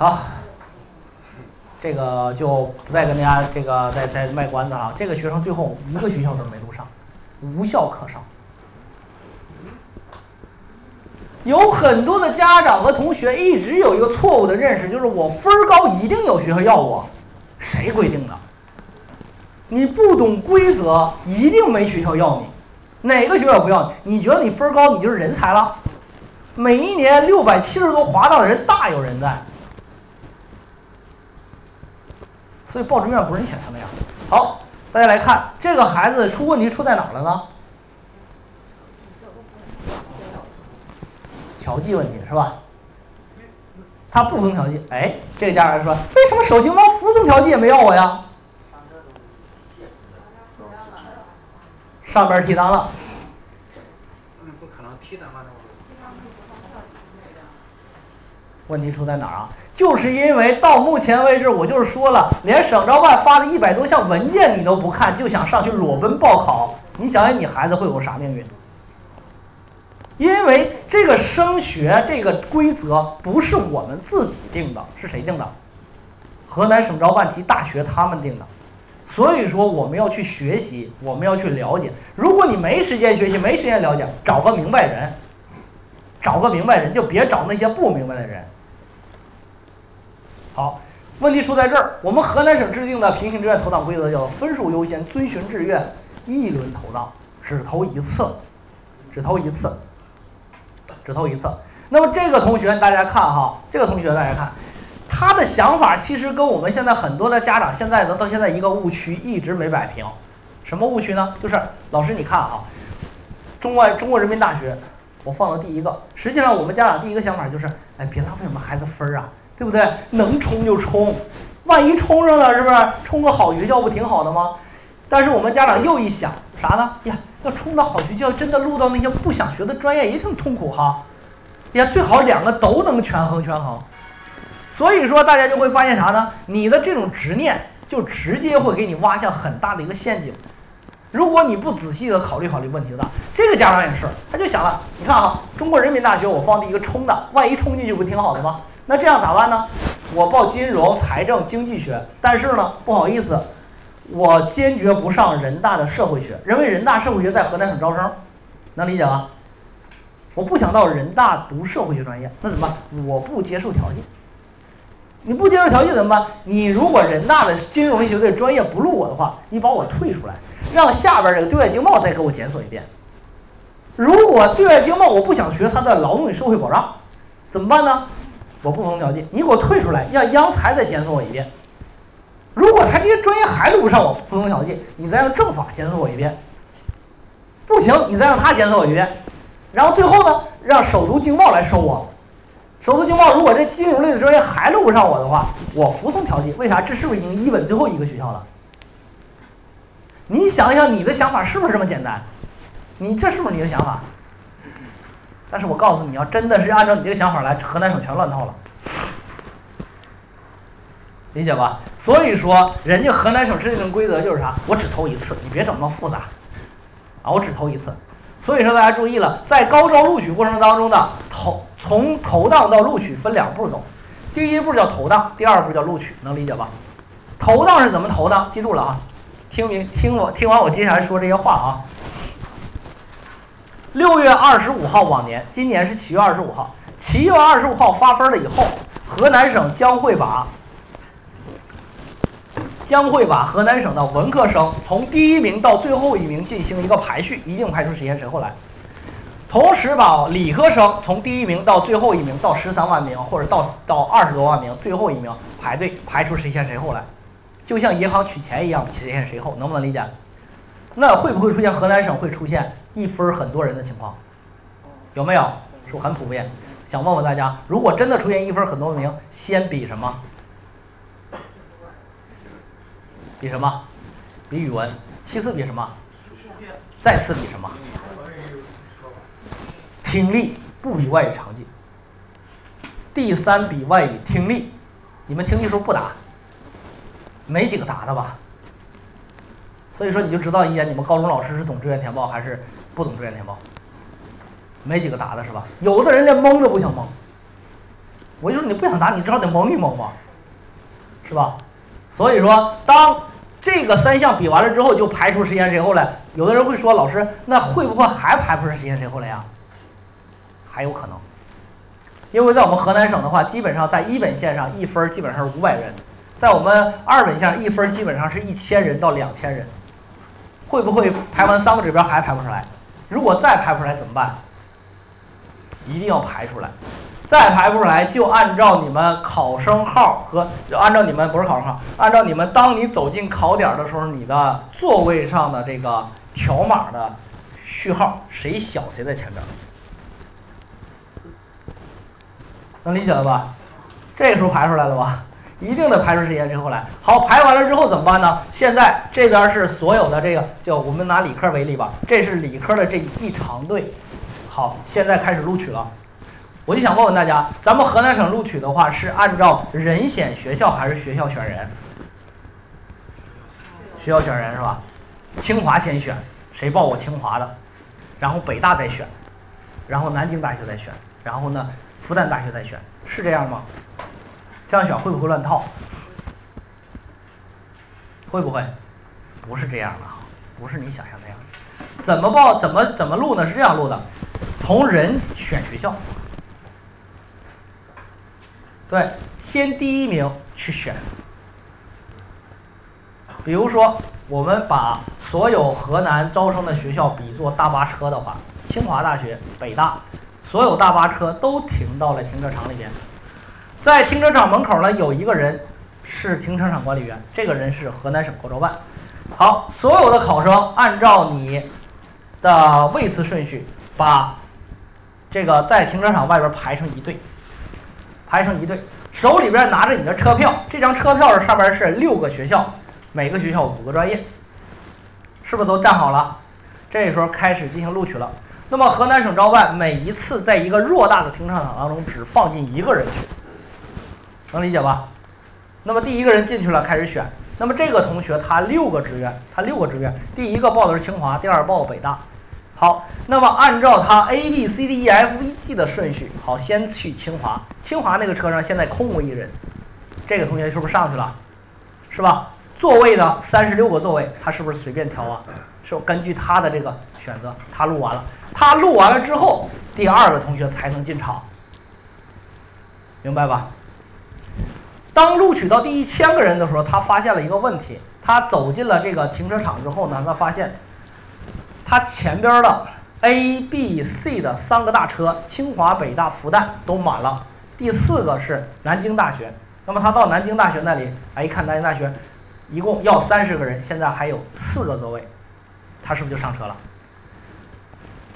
好，这个就不再跟大家这个再再卖关子了。这个学生最后一个学校都没录上，无校可上。有很多的家长和同学一直有一个错误的认识，就是我分高一定有学校要我，谁规定的？你不懂规则，一定没学校要你。哪个学校不要你？你觉得你分高，你就是人才了？每一年六百七十多滑档的人大有人在，所以报志愿不是你想象那样。好，大家来看这个孩子出问题出在哪儿了呢？调剂问题是吧？他不服从调剂，哎，这个家长说，为什么手机猫服从调剂也没要我呀？上边提档了。问题出在哪儿啊？就是因为到目前为止，我就是说了，连省招办发的一百多项文件你都不看，就想上去裸奔报考，你想想你孩子会有啥命运？因为这个升学这个规则不是我们自己定的，是谁定的？河南省招办及大学他们定的。所以说我们要去学习，我们要去了解。如果你没时间学习，没时间了解，找个明白人，找个明白人，就别找那些不明白的人。好，问题出在这儿。我们河南省制定的平行志愿投档规则叫分数优先，遵循志愿，一轮投档，只投一次，只投一次。只投一次。那么这个同学，大家看哈，这个同学大家看，他的想法其实跟我们现在很多的家长现在的到现在一个误区一直没摆平。什么误区呢？就是老师你看哈，中外中国人民大学我放到第一个，实际上我们家长第一个想法就是，哎，别浪费我们孩子分儿啊，对不对？能冲就冲，万一冲上了是不是？冲个好学校不挺好的吗？但是我们家长又一想啥呢？呀，要冲到好学校，真的录到那些不想学的专业也挺痛苦哈。呀，最好两个都能权衡权衡。所以说，大家就会发现啥呢？你的这种执念就直接会给你挖下很大的一个陷阱。如果你不仔细的考虑考虑问题的，这个家长也是，他就想了，你看啊，中国人民大学我放第一个冲的，万一冲进去不挺好的吗？那这样咋办呢？我报金融、财政、经济学，但是呢，不好意思。我坚决不上人大的社会学，认为人大社会学在河南省招生，能理解吗？我不想到人大读社会学专业，那怎么办？我不接受调剂。你不接受调剂怎么办？你如果人大的金融学的专业不录我的话，你把我退出来，让下边这个对外经贸再给我检索一遍。如果对外经贸我不想学它的劳动与社会保障，怎么办呢？我不服从调剂，你给我退出来，让央财再检索我一遍。如果他这些专业还录不上我服从调剂，你再让政法检索我一遍，不行，你再让他检索我一遍，然后最后呢，让首都经贸来收我。首都经贸如果这金融类的专业还录不上我的话，我服从调剂。为啥？这是不是已经一本最后一个学校了？你想一想，你的想法是不是这么简单？你这是不是你的想法？但是我告诉你要真的是按照你这个想法来，河南省全乱套了。理解吧？所以说，人家河南省制定的规则就是啥？我只投一次，你别整那么复杂，啊，我只投一次。所以说大家注意了，在高招录取过程当中呢，投从投档到录取分两步走，第一步叫投档，第二步叫录取，能理解吧？投档是怎么投的？记住了啊，听明听我听完我接下来说这些话啊。六月二十五号往年，今年是七月二十五号，七月二十五号发分了以后，河南省将会把。将会把河南省的文科生从第一名到最后一名进行一个排序，一定排出谁先谁后来。同时把理科生从第一名到最后一名到十三万名或者到到二十多万名最后一名排队排出谁先谁后来，就像银行取钱一样，谁先谁后，能不能理解？那会不会出现河南省会出现一分很多人的情况？有没有？是很普遍。想问问大家，如果真的出现一分很多名，先比什么？比什么？比语文。其次比什么？再次比什么？听力不比外语成绩。第三比外语听力，你们听力时候不答，没几个答的吧？所以说你就知道一点，你们高中老师是懂志愿填报还是不懂志愿填报？没几个答的是吧？有的人连蒙都不想蒙。我就说你不想答，你至少得蒙一蒙嘛，是吧？所以说，当这个三项比完了之后，就排除谁先谁后了。有的人会说，老师，那会不会还排不出谁先谁后来呀？还有可能，因为在我们河南省的话，基本上在一本线上一分基本上是五百人，在我们二本线一分基本上是一千人到两千人。会不会排完三个指标还排不出来？如果再排不出来怎么办？一定要排出来。再排不出来，就按照你们考生号和就按照你们不是考生号，按照你们当你走进考点的时候，你的座位上的这个条码的序号，谁小谁在前边。能理解了吧？这个时候排出来了吧？一定得排出时间之后来。好，排完了之后怎么办呢？现在这边是所有的这个，就我们拿理科为例吧，这是理科的这一长队。好，现在开始录取了。我就想问问大家，咱们河南省录取的话是按照人选学校还是学校选人？学校选人是吧？清华先选，谁报我清华的，然后北大再选，然后南京大学再选，然后呢复旦大学再选，是这样吗？这样选会不会乱套？会不会？不是这样的哈，不是你想象那样。怎么报？怎么怎么录呢？是这样录的，从人选学校。对，先第一名去选。比如说，我们把所有河南招生的学校比作大巴车的话，清华大学、北大，所有大巴车都停到了停车场里边。在停车场门口呢，有一个人是停车场管理员，这个人是河南省国招办。好，所有的考生按照你的位次顺序，把这个在停车场外边排成一队。排成一队，手里边拿着你的车票，这张车票上面是六个学校，每个学校五个专业，是不是都站好了？这时候开始进行录取了。那么河南省招办每一次在一个偌大的停车场当中只放进一个人去，能理解吧？那么第一个人进去了，开始选。那么这个同学他六个志愿，他六个志愿，第一个报的是清华，第二报北大。好，那么按照他 A B C D E F E G 的顺序，好，先去清华。清华那个车上现在空无一人，这个同学是不是上去了？是吧？座位呢？三十六个座位，他是不是随便挑啊？是根据他的这个选择，他录完了，他录完了之后，第二个同学才能进场，明白吧？当录取到第一千个人的时候，他发现了一个问题，他走进了这个停车场之后呢，他发现。他前边的 A、B、C 的三个大车，清华、北大、复旦都满了，第四个是南京大学。那么他到南京大学那里，哎，一看南京大学一共要三十个人，现在还有四个座位，他是不是就上车了？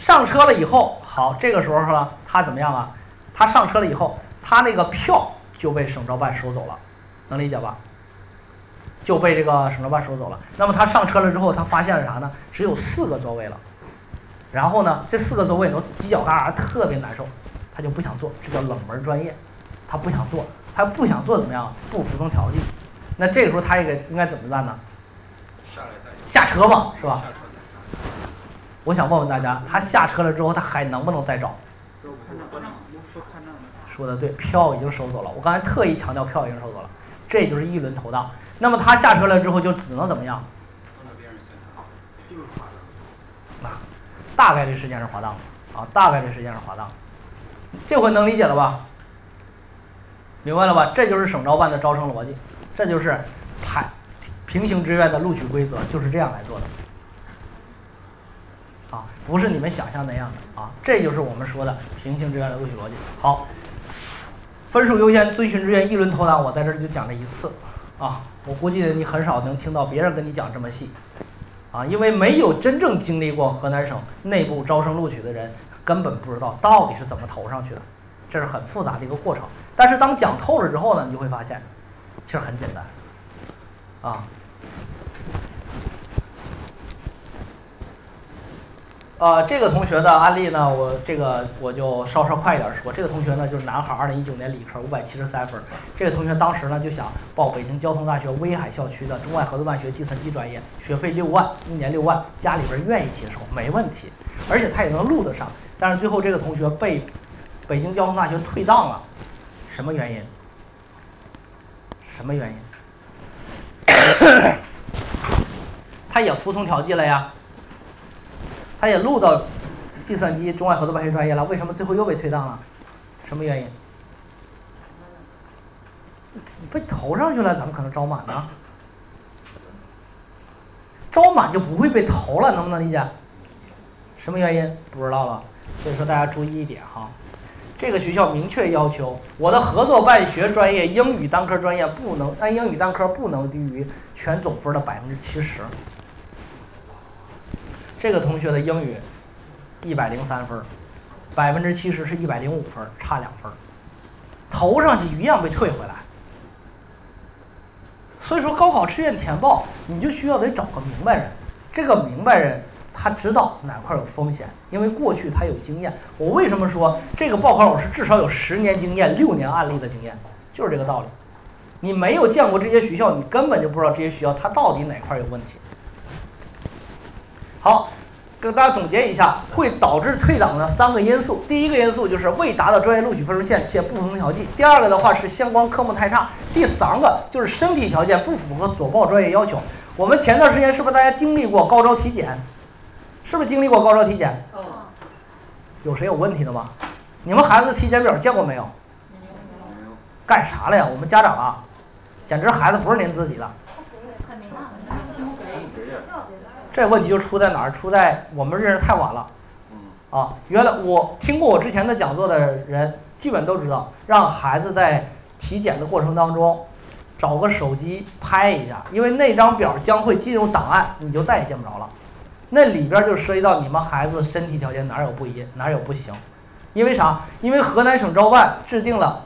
上车了以后，好，这个时候呢，他怎么样啊？他上车了以后，他那个票就被省招办收走了，能理解吧？就被这个省招办收走了。那么他上车了之后，他发现了啥呢？只有四个座位了。然后呢，这四个座位都犄角旮旯，特别难受，他就不想坐，这叫冷门专业，他不想坐，他不想坐怎么样？不服从调剂。那这个时候他也该应该怎么办呢？下车嘛，是吧？我想问问大家，他下车了之后，他还能不能再找？说的对，票已经收走了。我刚才特意强调票已经收走了，这就是一轮投档。那么他下车了之后就只能怎么样？大概率时间是滑档啊，大概率时间是滑档。这回能理解了吧？明白了吧？这就是省招办的招生逻辑，这就是排平行志愿的录取规则，就是这样来做的。啊，不是你们想象那样的啊，这就是我们说的平行志愿的录取逻辑。好，分数优先，遵循志愿，一轮投档，我在这儿就讲这一次啊。我估计你很少能听到别人跟你讲这么细，啊，因为没有真正经历过河南省内部招生录取的人，根本不知道到底是怎么投上去的，这是很复杂的一个过程。但是当讲透了之后呢，你就会发现，其实很简单，啊。呃，这个同学的案例呢，我这个我就稍稍快一点说。这个同学呢，就是男孩，二零一九年理科五百七十三分。这个同学当时呢就想报北京交通大学威海校区的中外合作办学计算机专业，学费六万，一年六万，家里边愿意接受，没问题，而且他也能录得上。但是最后这个同学被北京交通大学退档了，什么原因？什么原因？他也服从调剂了呀，他也录到计算机中外合作办学专业了，为什么最后又被退档了？什么原因？被投上去了，怎么可能招满呢？招满就不会被投了，能不能理解？什么原因？不知道了。所以说大家注意一点哈，这个学校明确要求，我的合作办学专业英语单科专业不能按英语单科不能低于全总分的百分之七十。这个同学的英语一百零三分，百分之七十是一百零五分，差两分，投上去一样被退回来。所以说高考志愿填报，你就需要得找个明白人，这个明白人。他知道哪块有风险，因为过去他有经验。我为什么说这个报考老师至少有十年经验、六年案例的经验，就是这个道理。你没有见过这些学校，你根本就不知道这些学校它到底哪块有问题。好，跟大家总结一下，会导致退档的三个因素。第一个因素就是未达到专业录取分数线且不服从调剂；第二个的话是相关科目太差；第三个就是身体条件不符合所报专业要求。我们前段时间是不是大家经历过高招体检？是不是经历过高招体检？有谁有问题的吗？你们孩子体检表见过没有？干啥了呀？我们家长啊，简直孩子不是您自己的。这问题就出在哪儿？出在我们认识太晚了。啊，原来我听过我之前的讲座的人，基本都知道，让孩子在体检的过程当中，找个手机拍一下，因为那张表将会进入档案，你就再也见不着了。那里边就涉及到你们孩子身体条件哪有不一，哪有不行，因为啥？因为河南省招办制定了。